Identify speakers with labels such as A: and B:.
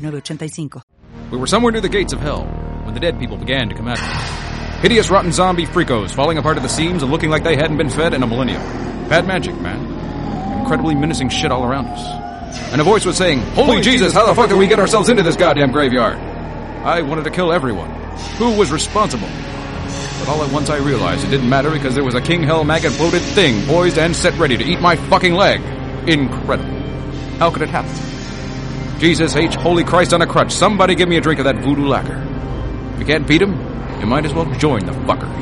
A: 906985.
B: We were somewhere near the gates of hell when the dead people began to come out. Hideous rotten zombie freakos falling apart at the seams and looking like they hadn't been fed in a millennium. Bad magic, man. Incredibly menacing shit all around us. And a voice was saying, Holy, Jesus, how the fuck did we get ourselves into this goddamn graveyard? I wanted to kill everyone. Who was responsible? But all at once I realized it didn't matter because there was a king hell maggot bloated thing poised and set ready to eat my fucking leg. Incredible. How could it happen? Jesus H. Holy Christ on a crutch. Somebody give me a drink of that voodoo lacquer. If you can't beat him, you might as well join the fuckers.